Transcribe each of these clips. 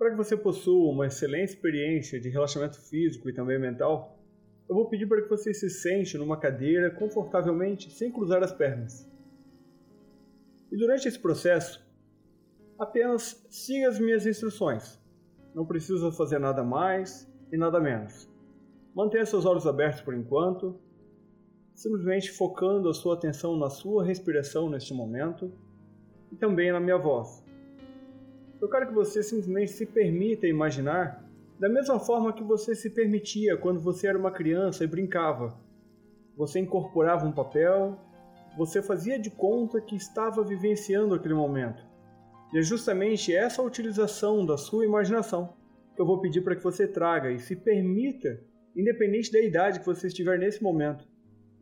Para que você possua uma excelente experiência de relaxamento físico e também mental, eu vou pedir para que você se sente numa cadeira confortavelmente sem cruzar as pernas. E durante esse processo, apenas siga as minhas instruções. Não precisa fazer nada mais e nada menos. Mantenha seus olhos abertos por enquanto, simplesmente focando a sua atenção na sua respiração neste momento e também na minha voz. Eu quero que você simplesmente se permita imaginar da mesma forma que você se permitia quando você era uma criança e brincava. Você incorporava um papel, você fazia de conta que estava vivenciando aquele momento. E é justamente essa utilização da sua imaginação que eu vou pedir para que você traga e se permita, independente da idade que você estiver nesse momento.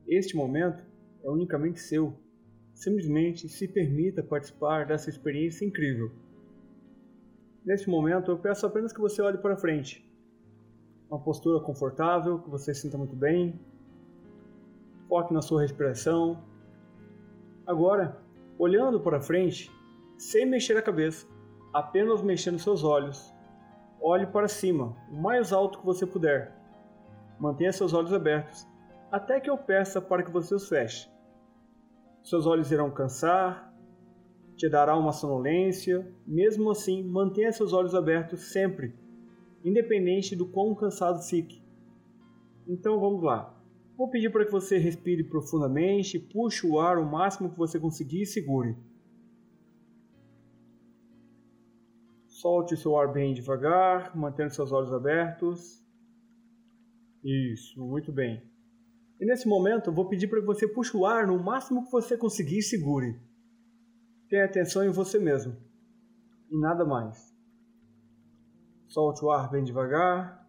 Este momento é unicamente seu. Simplesmente se permita participar dessa experiência incrível. Neste momento, eu peço apenas que você olhe para frente. Uma postura confortável, que você sinta muito bem. Foque na sua respiração. Agora, olhando para frente, sem mexer a cabeça, apenas mexendo seus olhos. Olhe para cima, o mais alto que você puder. Mantenha seus olhos abertos, até que eu peça para que você os feche. Seus olhos irão cansar, te dará uma sonolência, mesmo assim, mantenha seus olhos abertos sempre, independente do quão cansado fique. Então vamos lá. Vou pedir para que você respire profundamente, puxe o ar o máximo que você conseguir e segure. Solte seu ar bem devagar, mantendo seus olhos abertos. Isso, muito bem. E nesse momento, vou pedir para que você puxe o ar no máximo que você conseguir e segure. Tenha atenção em você mesmo. E nada mais. Solte o ar bem devagar.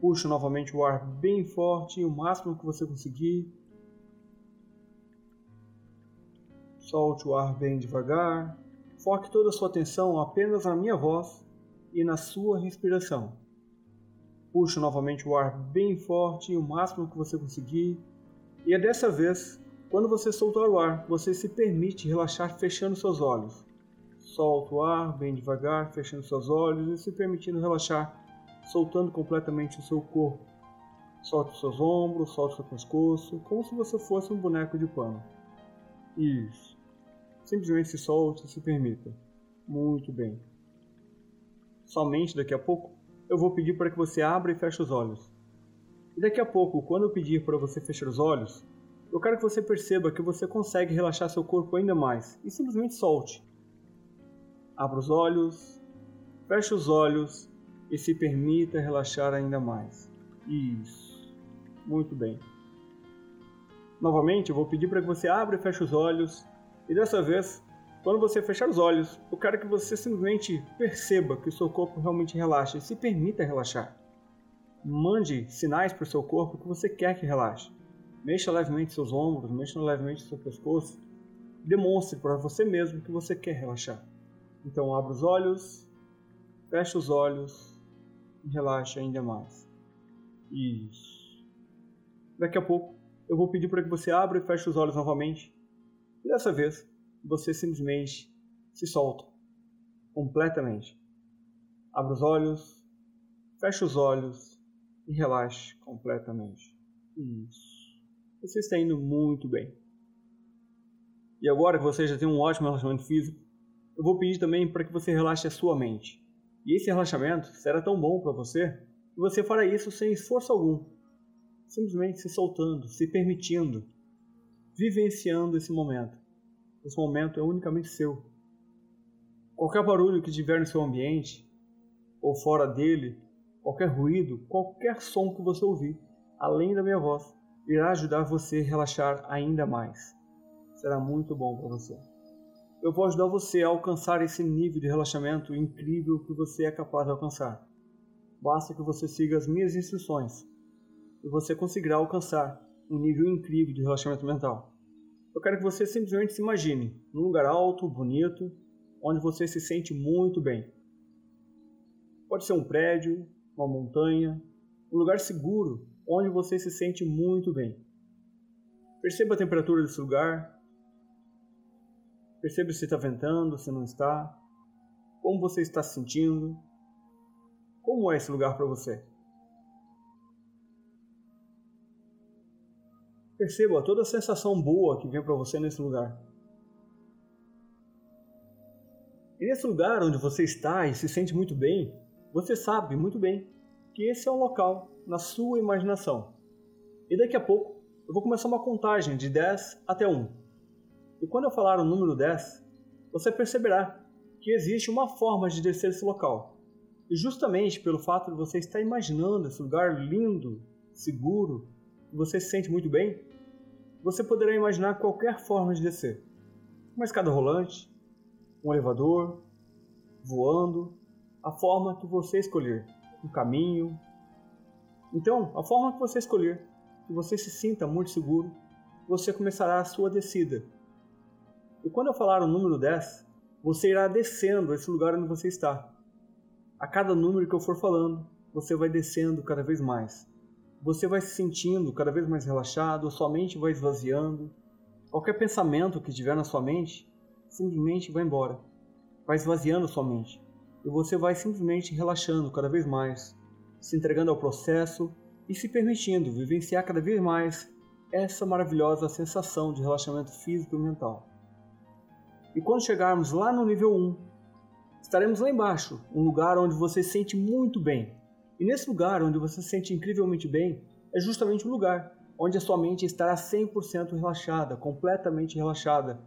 Puxe novamente o ar bem forte, o máximo que você conseguir. Solte o ar bem devagar. Foque toda a sua atenção apenas na minha voz e na sua respiração. Puxe novamente o ar bem forte, o máximo que você conseguir. E é dessa vez quando você soltar o ar, você se permite relaxar fechando seus olhos. Solta o ar bem devagar, fechando seus olhos e se permitindo relaxar, soltando completamente o seu corpo. Solte os seus ombros, solte o seu pescoço, como se você fosse um boneco de pano. Isso. Simplesmente se solte e se permita. Muito bem. Somente daqui a pouco eu vou pedir para que você abra e feche os olhos. E daqui a pouco, quando eu pedir para você fechar os olhos, eu quero que você perceba que você consegue relaxar seu corpo ainda mais e simplesmente solte. Abra os olhos, feche os olhos e se permita relaxar ainda mais. Isso. Muito bem. Novamente, eu vou pedir para que você abra e feche os olhos. E dessa vez, quando você fechar os olhos, eu quero que você simplesmente perceba que o seu corpo realmente relaxa e se permita relaxar. Mande sinais para o seu corpo que você quer que relaxe. Mexa levemente seus ombros, mexa levemente seu pescoço. Demonstre para você mesmo que você quer relaxar. Então abra os olhos, feche os olhos e relaxe ainda mais. Isso. Daqui a pouco eu vou pedir para que você abra e feche os olhos novamente. E dessa vez você simplesmente se solta completamente. Abra os olhos, feche os olhos e relaxe completamente. Isso. Você está indo muito bem. E agora que você já tem um ótimo relaxamento físico, eu vou pedir também para que você relaxe a sua mente. E esse relaxamento será tão bom para você que você fará isso sem esforço algum. Simplesmente se soltando, se permitindo, vivenciando esse momento. Esse momento é unicamente seu. Qualquer barulho que tiver no seu ambiente, ou fora dele, qualquer ruído, qualquer som que você ouvir, além da minha voz, irá ajudar você a relaxar ainda mais. Será muito bom para você. Eu vou ajudar você a alcançar esse nível de relaxamento incrível que você é capaz de alcançar. Basta que você siga as minhas instruções e você conseguirá alcançar um nível incrível de relaxamento mental. Eu quero que você simplesmente se imagine num lugar alto, bonito, onde você se sente muito bem. Pode ser um prédio, uma montanha, um lugar seguro onde você se sente muito bem. Perceba a temperatura desse lugar. Perceba se está ventando, se não está. Como você está se sentindo? Como é esse lugar para você? Perceba toda a sensação boa que vem para você nesse lugar. E nesse lugar onde você está e se sente muito bem, você sabe muito bem que esse é um local na sua imaginação. E daqui a pouco eu vou começar uma contagem de 10 até 1. E quando eu falar o número 10, você perceberá que existe uma forma de descer esse local. E justamente pelo fato de você estar imaginando esse lugar lindo, seguro, que você se sente muito bem, você poderá imaginar qualquer forma de descer. Uma escada rolante, um elevador, voando, a forma que você escolher, um caminho. Então, a forma que você escolher, que você se sinta muito seguro, você começará a sua descida. E quando eu falar o número 10, você irá descendo esse lugar onde você está. A cada número que eu for falando, você vai descendo cada vez mais. Você vai se sentindo cada vez mais relaxado, sua mente vai esvaziando. Qualquer pensamento que tiver na sua mente simplesmente vai embora. Vai esvaziando sua mente. E você vai simplesmente relaxando cada vez mais, se entregando ao processo e se permitindo vivenciar cada vez mais essa maravilhosa sensação de relaxamento físico e mental. E quando chegarmos lá no nível 1, estaremos lá embaixo, um lugar onde você se sente muito bem. E nesse lugar onde você se sente incrivelmente bem, é justamente o lugar onde a sua mente estará 100% relaxada, completamente relaxada,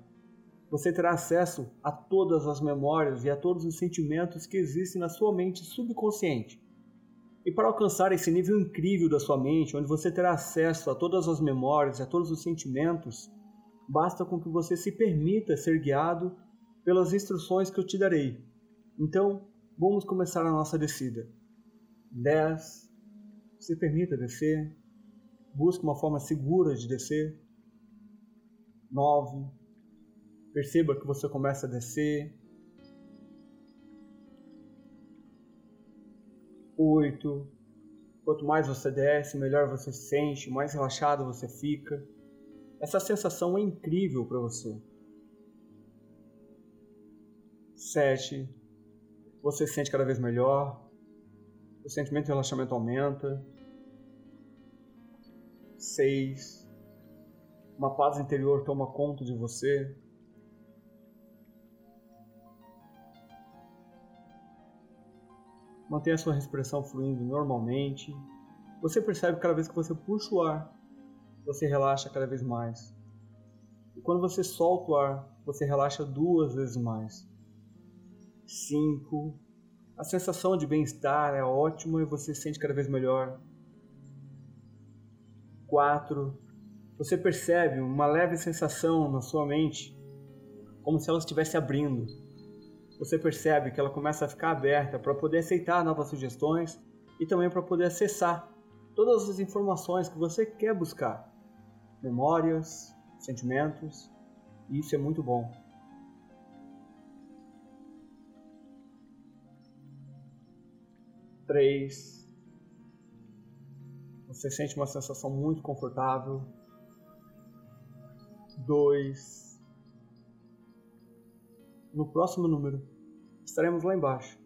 você terá acesso a todas as memórias e a todos os sentimentos que existem na sua mente subconsciente. E para alcançar esse nível incrível da sua mente, onde você terá acesso a todas as memórias a todos os sentimentos, basta com que você se permita ser guiado pelas instruções que eu te darei. Então, vamos começar a nossa descida. 10. Se permita descer. Busque uma forma segura de descer. 9 Perceba que você começa a descer. Oito. Quanto mais você desce, melhor você se sente, mais relaxado você fica. Essa sensação é incrível para você. Sete. Você se sente cada vez melhor. O sentimento de relaxamento aumenta. Seis. Uma paz interior toma conta de você. Mantenha sua respiração fluindo normalmente. Você percebe que cada vez que você puxa o ar, você relaxa cada vez mais. E quando você solta o ar, você relaxa duas vezes mais. 5. A sensação de bem-estar é ótima e você se sente cada vez melhor. 4. Você percebe uma leve sensação na sua mente, como se ela estivesse abrindo você percebe que ela começa a ficar aberta para poder aceitar novas sugestões e também para poder acessar todas as informações que você quer buscar, memórias, sentimentos, e isso é muito bom. Três. Você sente uma sensação muito confortável. Dois. No próximo número, estaremos lá embaixo,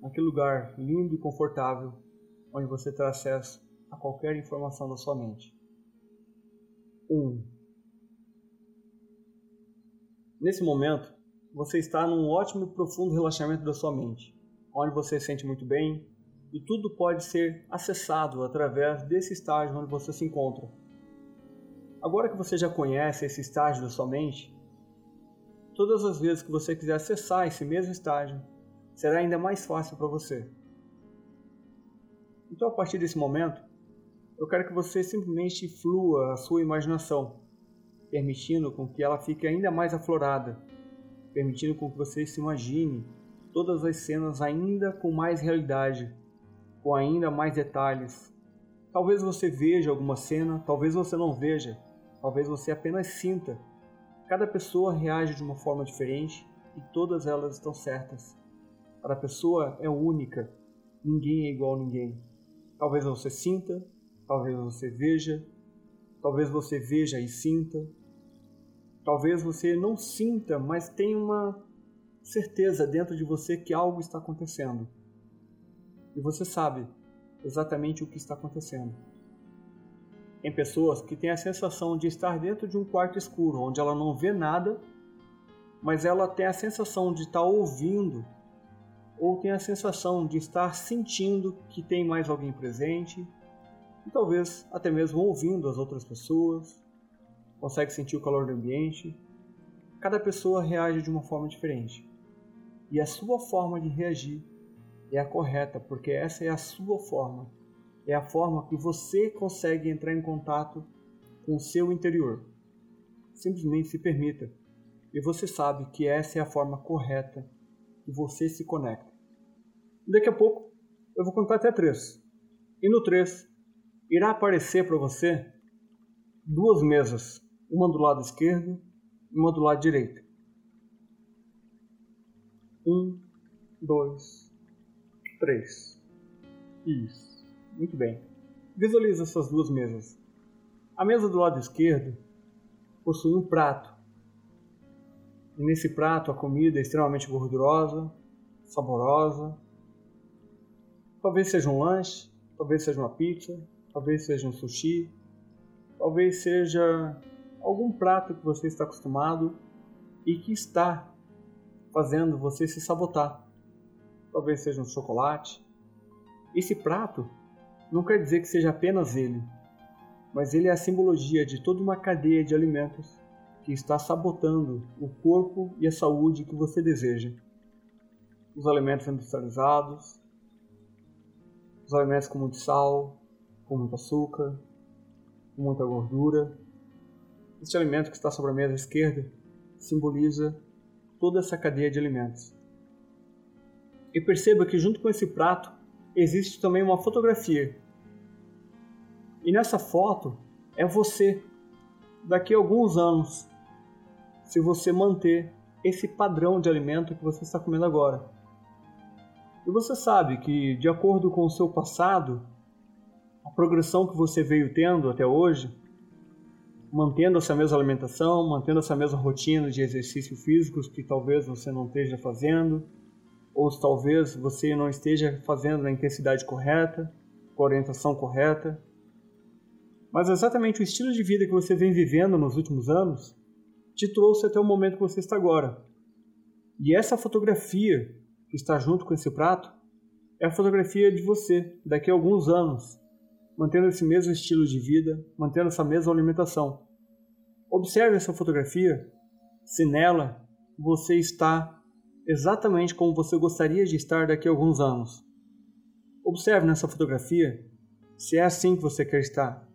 naquele lugar lindo e confortável, onde você terá acesso a qualquer informação da sua mente. 1. Um. Nesse momento, você está num ótimo e profundo relaxamento da sua mente, onde você se sente muito bem e tudo pode ser acessado através desse estágio onde você se encontra. Agora que você já conhece esse estágio da sua mente, todas as vezes que você quiser acessar esse mesmo estágio, será ainda mais fácil para você. Então, a partir desse momento, eu quero que você simplesmente flua a sua imaginação, permitindo com que ela fique ainda mais aflorada, permitindo com que você se imagine todas as cenas ainda com mais realidade, com ainda mais detalhes. Talvez você veja alguma cena, talvez você não veja, talvez você apenas sinta Cada pessoa reage de uma forma diferente e todas elas estão certas. Cada pessoa é única, ninguém é igual a ninguém. Talvez você sinta, talvez você veja, talvez você veja e sinta, talvez você não sinta, mas tenha uma certeza dentro de você que algo está acontecendo. E você sabe exatamente o que está acontecendo. Tem pessoas que têm a sensação de estar dentro de um quarto escuro, onde ela não vê nada, mas ela tem a sensação de estar ouvindo, ou tem a sensação de estar sentindo que tem mais alguém presente, e talvez até mesmo ouvindo as outras pessoas, consegue sentir o calor do ambiente. Cada pessoa reage de uma forma diferente. E a sua forma de reagir é a correta, porque essa é a sua forma. É a forma que você consegue entrar em contato com o seu interior. Simplesmente se permita. E você sabe que essa é a forma correta que você se conecta. Daqui a pouco eu vou contar até três. E no três irá aparecer para você duas mesas, uma do lado esquerdo e uma do lado direito. Um, dois, três. Isso. Muito bem. Visualize essas duas mesas. A mesa do lado esquerdo possui um prato. E nesse prato a comida é extremamente gordurosa, saborosa. Talvez seja um lanche, talvez seja uma pizza, talvez seja um sushi, talvez seja algum prato que você está acostumado e que está fazendo você se sabotar. Talvez seja um chocolate. Esse prato não quer dizer que seja apenas ele, mas ele é a simbologia de toda uma cadeia de alimentos que está sabotando o corpo e a saúde que você deseja. Os alimentos industrializados, os alimentos com muito sal, com muito açúcar, com muita gordura. Este alimento que está sobre a mesa esquerda simboliza toda essa cadeia de alimentos. E perceba que junto com esse prato existe também uma fotografia. E nessa foto é você, daqui a alguns anos, se você manter esse padrão de alimento que você está comendo agora. E você sabe que, de acordo com o seu passado, a progressão que você veio tendo até hoje, mantendo essa mesma alimentação, mantendo essa mesma rotina de exercícios físicos que talvez você não esteja fazendo, ou talvez você não esteja fazendo na intensidade correta, com a orientação correta. Mas exatamente o estilo de vida que você vem vivendo nos últimos anos te trouxe até o momento que você está agora. E essa fotografia que está junto com esse prato é a fotografia de você daqui a alguns anos, mantendo esse mesmo estilo de vida, mantendo essa mesma alimentação. Observe essa fotografia, se nela você está exatamente como você gostaria de estar daqui a alguns anos. Observe nessa fotografia se é assim que você quer estar.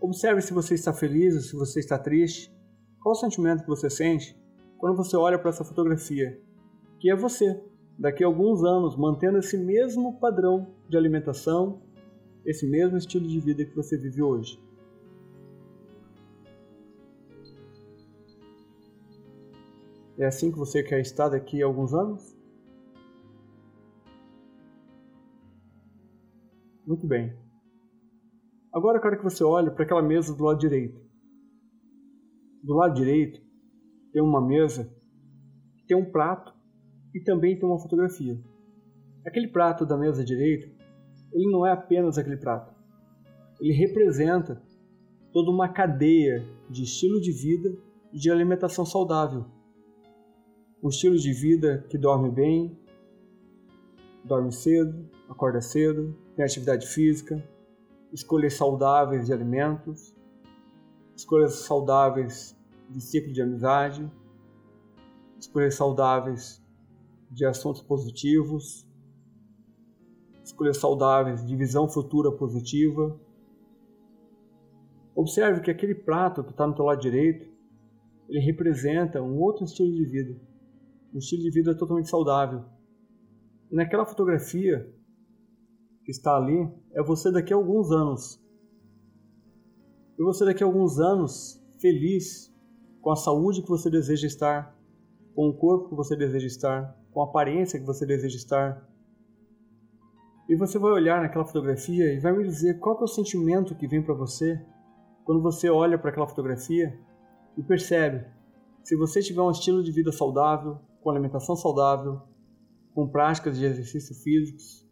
Observe se você está feliz ou se você está triste. Qual o sentimento que você sente quando você olha para essa fotografia? Que é você, daqui a alguns anos, mantendo esse mesmo padrão de alimentação, esse mesmo estilo de vida que você vive hoje. É assim que você quer estar daqui a alguns anos? Muito bem. Agora eu quero que você olhe para aquela mesa do lado direito. Do lado direito tem uma mesa tem um prato e também tem uma fotografia. Aquele prato da mesa direita ele não é apenas aquele prato. Ele representa toda uma cadeia de estilo de vida e de alimentação saudável. Um estilo de vida que dorme bem, dorme cedo, acorda cedo, tem atividade física, escolhas saudáveis de alimentos, escolhas saudáveis de ciclo de amizade, escolhas saudáveis de assuntos positivos, escolhas saudáveis, de visão futura positiva. Observe que aquele prato que está no teu lado direito, ele representa um outro estilo de vida, um estilo de vida totalmente saudável. E naquela fotografia que está ali, é você daqui a alguns anos. E você daqui a alguns anos feliz, com a saúde que você deseja estar, com o corpo que você deseja estar, com a aparência que você deseja estar, e você vai olhar naquela fotografia e vai me dizer qual é o sentimento que vem para você quando você olha para aquela fotografia e percebe se você tiver um estilo de vida saudável, com alimentação saudável, com práticas de exercício físicos,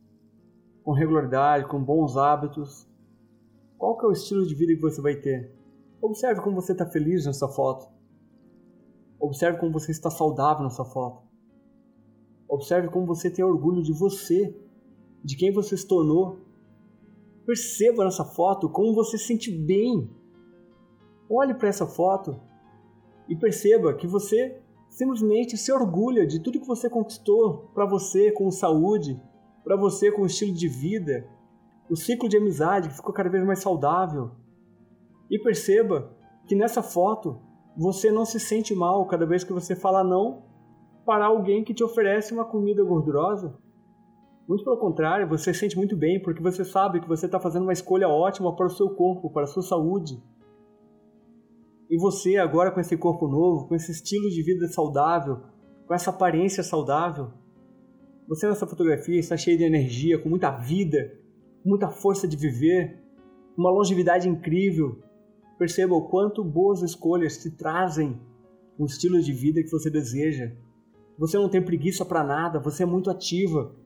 com regularidade, com bons hábitos, qual que é o estilo de vida que você vai ter? Observe como você está feliz nessa foto. Observe como você está saudável nessa foto. Observe como você tem orgulho de você, de quem você se tornou. Perceba nessa foto como você se sente bem. Olhe para essa foto e perceba que você simplesmente se orgulha de tudo que você conquistou para você com saúde, para você com estilo de vida, o ciclo de amizade que ficou cada vez mais saudável. E perceba que nessa foto você não se sente mal cada vez que você fala não para alguém que te oferece uma comida gordurosa. Muito pelo contrário, você se sente muito bem porque você sabe que você está fazendo uma escolha ótima para o seu corpo, para a sua saúde. E você, agora com esse corpo novo, com esse estilo de vida saudável, com essa aparência saudável, você nessa fotografia está cheio de energia, com muita vida, muita força de viver, uma longevidade incrível. Perceba o quanto boas escolhas te trazem o estilo de vida que você deseja. Você não tem preguiça para nada, você é muito ativa.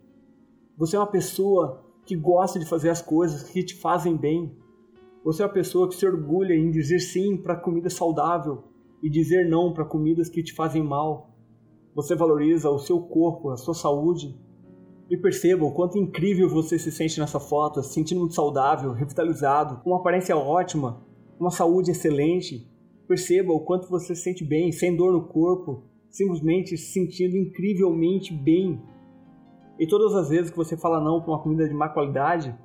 Você é uma pessoa que gosta de fazer as coisas que te fazem bem. Você é uma pessoa que se orgulha em dizer sim para comida saudável e dizer não para comidas que te fazem mal. Você valoriza o seu corpo, a sua saúde. E perceba o quanto incrível você se sente nessa foto, se sentindo muito saudável, revitalizado, com uma aparência ótima, uma saúde excelente. Perceba o quanto você se sente bem, sem dor no corpo, simplesmente se sentindo incrivelmente bem. E todas as vezes que você fala não para uma comida de má qualidade,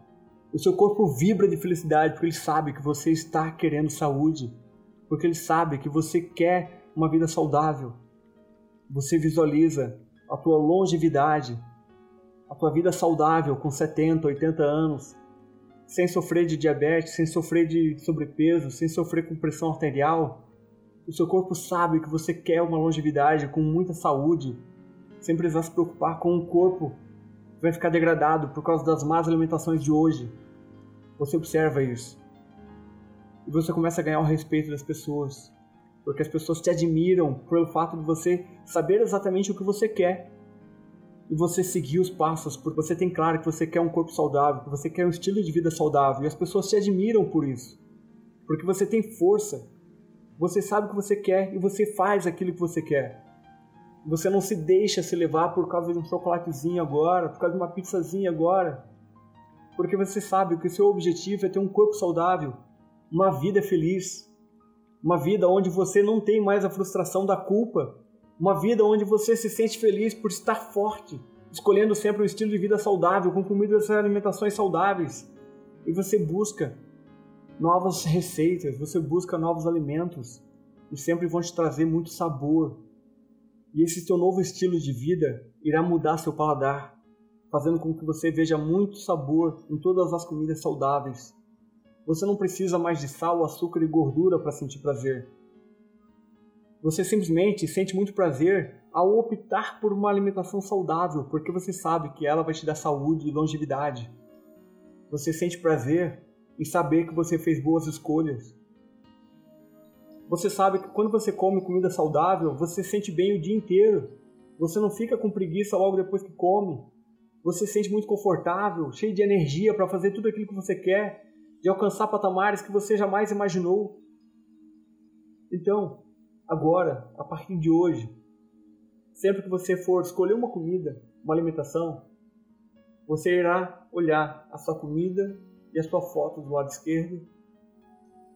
o seu corpo vibra de felicidade porque ele sabe que você está querendo saúde, porque ele sabe que você quer uma vida saudável. Você visualiza a tua longevidade, a tua vida saudável com 70, 80 anos, sem sofrer de diabetes, sem sofrer de sobrepeso, sem sofrer com pressão arterial. O seu corpo sabe que você quer uma longevidade com muita saúde, sem precisar se preocupar com um corpo vai ficar degradado por causa das más alimentações de hoje. Você observa isso. E você começa a ganhar o respeito das pessoas. Porque as pessoas te admiram pelo fato de você saber exatamente o que você quer. E você seguir os passos, porque você tem claro que você quer um corpo saudável, que você quer um estilo de vida saudável. E as pessoas te admiram por isso. Porque você tem força. Você sabe o que você quer e você faz aquilo que você quer. Você não se deixa se levar por causa de um chocolatezinho agora, por causa de uma pizzazinha agora porque você sabe que o seu objetivo é ter um corpo saudável, uma vida feliz, uma vida onde você não tem mais a frustração da culpa, uma vida onde você se sente feliz por estar forte, escolhendo sempre um estilo de vida saudável, com comidas e alimentações saudáveis. E você busca novas receitas, você busca novos alimentos e sempre vão te trazer muito sabor. E esse teu novo estilo de vida irá mudar seu paladar, fazendo com que você veja muito sabor em todas as comidas saudáveis. Você não precisa mais de sal, açúcar e gordura para sentir prazer. Você simplesmente sente muito prazer ao optar por uma alimentação saudável, porque você sabe que ela vai te dar saúde e longevidade. Você sente prazer em saber que você fez boas escolhas. Você sabe que quando você come comida saudável, você sente bem o dia inteiro. Você não fica com preguiça logo depois que come você se sente muito confortável, cheio de energia para fazer tudo aquilo que você quer, de alcançar patamares que você jamais imaginou. Então, agora, a partir de hoje, sempre que você for escolher uma comida, uma alimentação, você irá olhar a sua comida e a sua foto do lado esquerdo,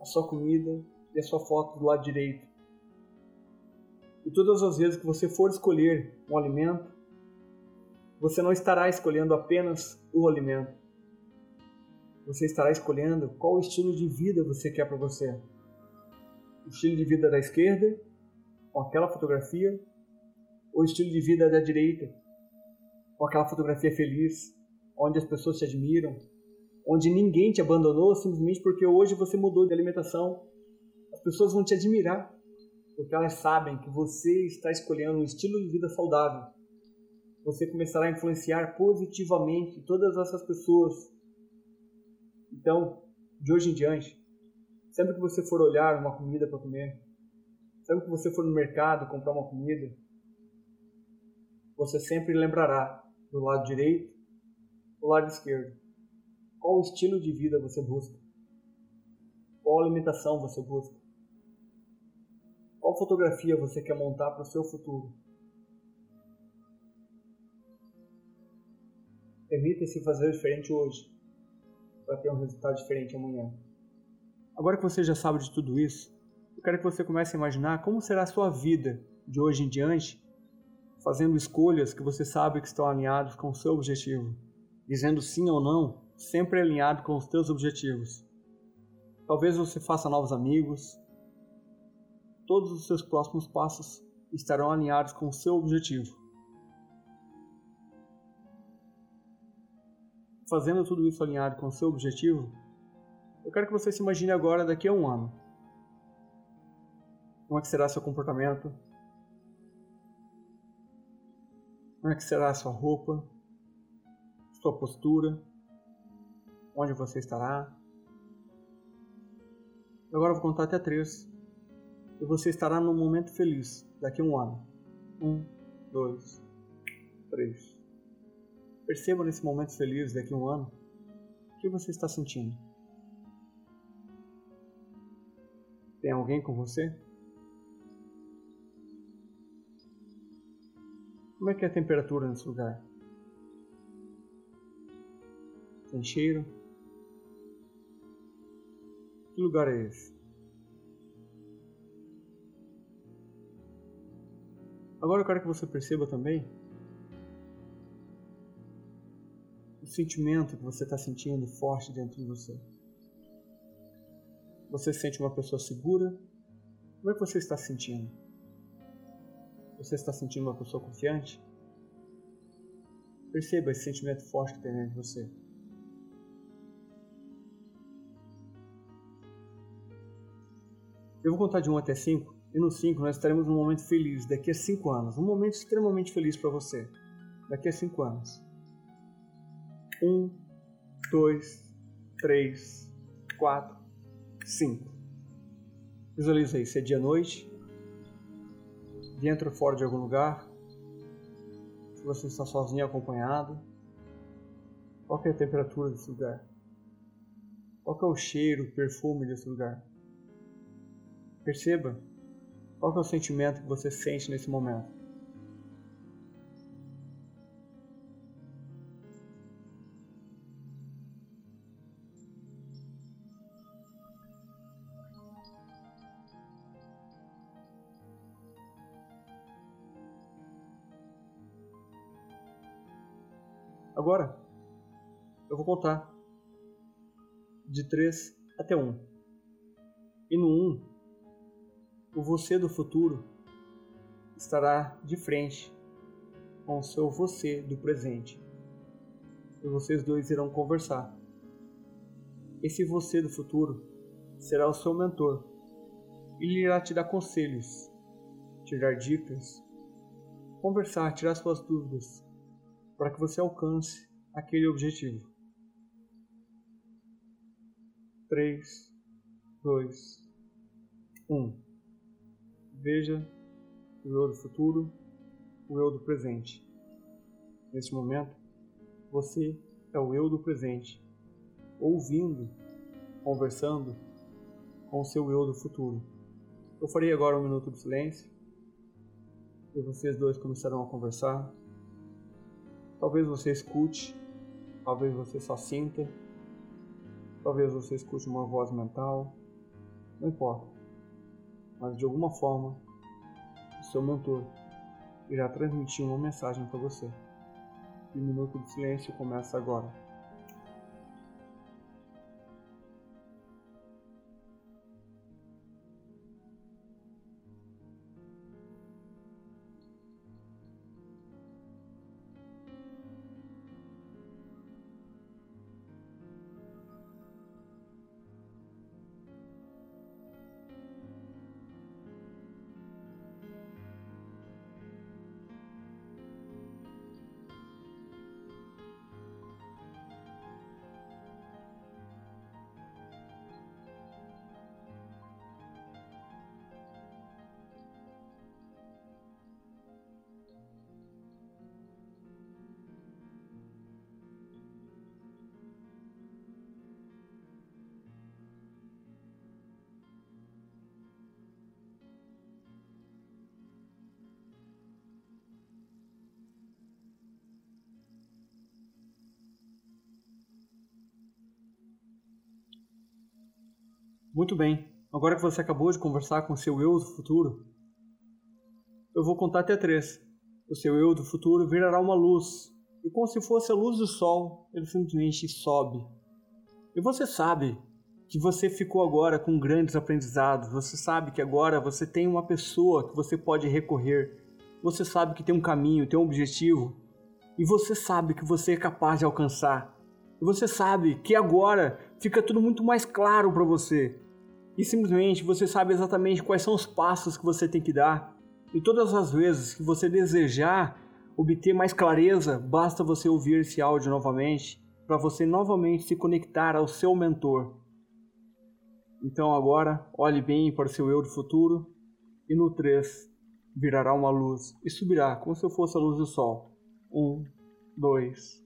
a sua comida e a sua foto do lado direito. E todas as vezes que você for escolher um alimento, você não estará escolhendo apenas o alimento. Você estará escolhendo qual estilo de vida você quer para você. O estilo de vida da esquerda, com aquela fotografia, ou o estilo de vida da direita, com aquela fotografia feliz, onde as pessoas te admiram, onde ninguém te abandonou simplesmente porque hoje você mudou de alimentação. As pessoas vão te admirar, porque elas sabem que você está escolhendo um estilo de vida saudável você começará a influenciar positivamente todas essas pessoas. Então, de hoje em diante, sempre que você for olhar uma comida para comer, sempre que você for no mercado comprar uma comida, você sempre lembrará do lado direito, do lado esquerdo. Qual estilo de vida você busca? Qual alimentação você busca? Qual fotografia você quer montar para o seu futuro? Permita-se fazer diferente hoje, para ter um resultado diferente amanhã. Agora que você já sabe de tudo isso, eu quero que você comece a imaginar como será a sua vida de hoje em diante, fazendo escolhas que você sabe que estão alinhadas com o seu objetivo, dizendo sim ou não, sempre alinhado com os seus objetivos. Talvez você faça novos amigos. Todos os seus próximos passos estarão alinhados com o seu objetivo. Fazendo tudo isso alinhado com o seu objetivo, eu quero que você se imagine agora daqui a um ano. Como é que será seu comportamento? Como é que será sua roupa? Sua postura? Onde você estará? Agora eu vou contar até três. E você estará num momento feliz daqui a um ano. Um, dois, três. Perceba nesse momento feliz daqui a um ano o que você está sentindo. Tem alguém com você? Como é que é a temperatura nesse lugar? Tem cheiro? Que lugar é esse? Agora eu quero que você perceba também o sentimento que você está sentindo forte dentro de você. Você se sente uma pessoa segura? Como é que você está se sentindo? Você está sentindo uma pessoa confiante? Perceba esse sentimento forte que tem dentro de você. Eu vou contar de 1 até 5, e no 5 nós estaremos num momento feliz, daqui a 5 anos. Um momento extremamente feliz para você, daqui a 5 anos. 1, 2, 3, 4, 5. Visualize aí, se é dia-noite, dentro ou fora de algum lugar, se você está sozinho acompanhado, qual é a temperatura desse lugar? Qual é o cheiro, o perfume desse lugar? Perceba qual é o sentimento que você sente nesse momento. Agora, eu vou contar de 3 até 1. E no 1, o você do futuro estará de frente com o seu você do presente. E vocês dois irão conversar. Esse você do futuro será o seu mentor. Ele irá te dar conselhos, te dar dicas, conversar, tirar suas dúvidas para que você alcance aquele objetivo. 3, 2, 1. Veja o eu do futuro, o eu do presente. Neste momento, você é o eu do presente, ouvindo, conversando com o seu eu do futuro. Eu farei agora um minuto de silêncio e vocês dois começarão a conversar Talvez você escute, talvez você só sinta, talvez você escute uma voz mental, não importa. Mas de alguma forma, o seu mentor irá transmitir uma mensagem para você. E o minuto de silêncio começa agora. Muito bem. Agora que você acabou de conversar com seu eu do futuro, eu vou contar até três. O seu eu do futuro virará uma luz, e como se fosse a luz do sol, ele simplesmente sobe. E você sabe que você ficou agora com grandes aprendizados, você sabe que agora você tem uma pessoa que você pode recorrer, você sabe que tem um caminho, tem um objetivo, e você sabe que você é capaz de alcançar. E você sabe que agora fica tudo muito mais claro para você. E simplesmente você sabe exatamente quais são os passos que você tem que dar. E todas as vezes que você desejar obter mais clareza, basta você ouvir esse áudio novamente para você novamente se conectar ao seu mentor. Então agora, olhe bem para o seu eu do futuro e no 3 virará uma luz e subirá como se fosse a luz do sol. Um, dois,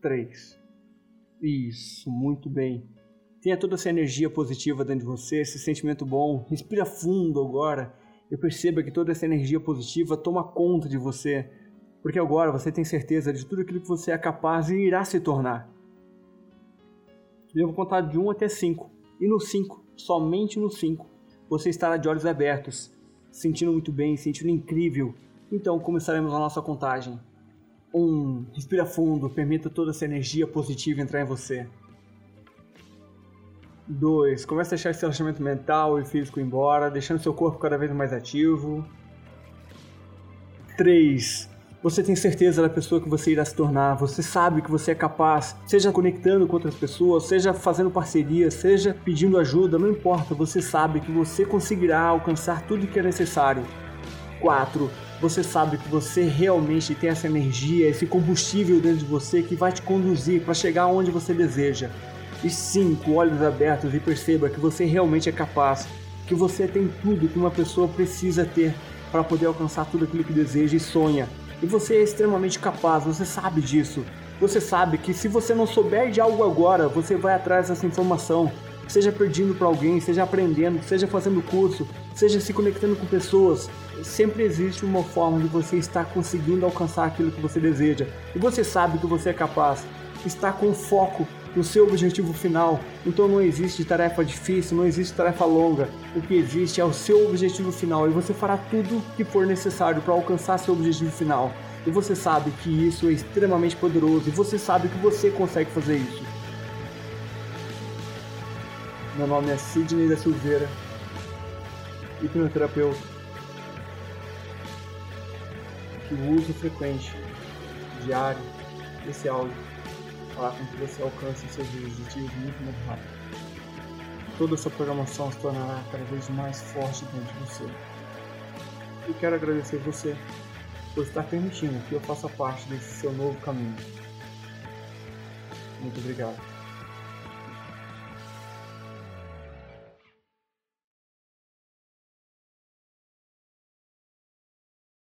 três. Isso, muito bem. Tenha toda essa energia positiva dentro de você, esse sentimento bom. Respira fundo agora e perceba que toda essa energia positiva toma conta de você porque agora você tem certeza de tudo aquilo que você é capaz e irá se tornar. Eu vou contar de 1 até 5. E no 5, somente no 5, você estará de olhos abertos, sentindo muito bem, sentindo incrível. Então começaremos a nossa contagem. 1. Um, respira fundo, permita toda essa energia positiva entrar em você. 2. Comece a deixar esse relaxamento mental e físico embora, deixando seu corpo cada vez mais ativo. 3. Você tem certeza da pessoa que você irá se tornar, você sabe que você é capaz, seja conectando com outras pessoas, seja fazendo parceria, seja pedindo ajuda, não importa, você sabe que você conseguirá alcançar tudo que é necessário. 4. Você sabe que você realmente tem essa energia, esse combustível dentro de você que vai te conduzir para chegar onde você deseja. E 5. Olhos abertos e perceba que você realmente é capaz, que você tem tudo que uma pessoa precisa ter para poder alcançar tudo aquilo que deseja e sonha. E você é extremamente capaz, você sabe disso. Você sabe que se você não souber de algo agora, você vai atrás dessa informação. Seja pedindo para alguém, seja aprendendo, seja fazendo curso, seja se conectando com pessoas. Sempre existe uma forma de você estar conseguindo alcançar aquilo que você deseja. E você sabe que você é capaz. Está com foco no seu objetivo final. Então não existe tarefa difícil, não existe tarefa longa. O que existe é o seu objetivo final e você fará tudo que for necessário para alcançar seu objetivo final. E você sabe que isso é extremamente poderoso e você sabe que você consegue fazer isso. Meu nome é Sidney da Silveira, hipnoterapeuta, que uso frequente, diário, desse áudio com que você alcance seus objetivos muito mais rápido. Toda essa programação se tornará cada vez mais forte dentro de você. E quero agradecer você por estar permitindo que eu faça parte desse seu novo caminho. Muito obrigado.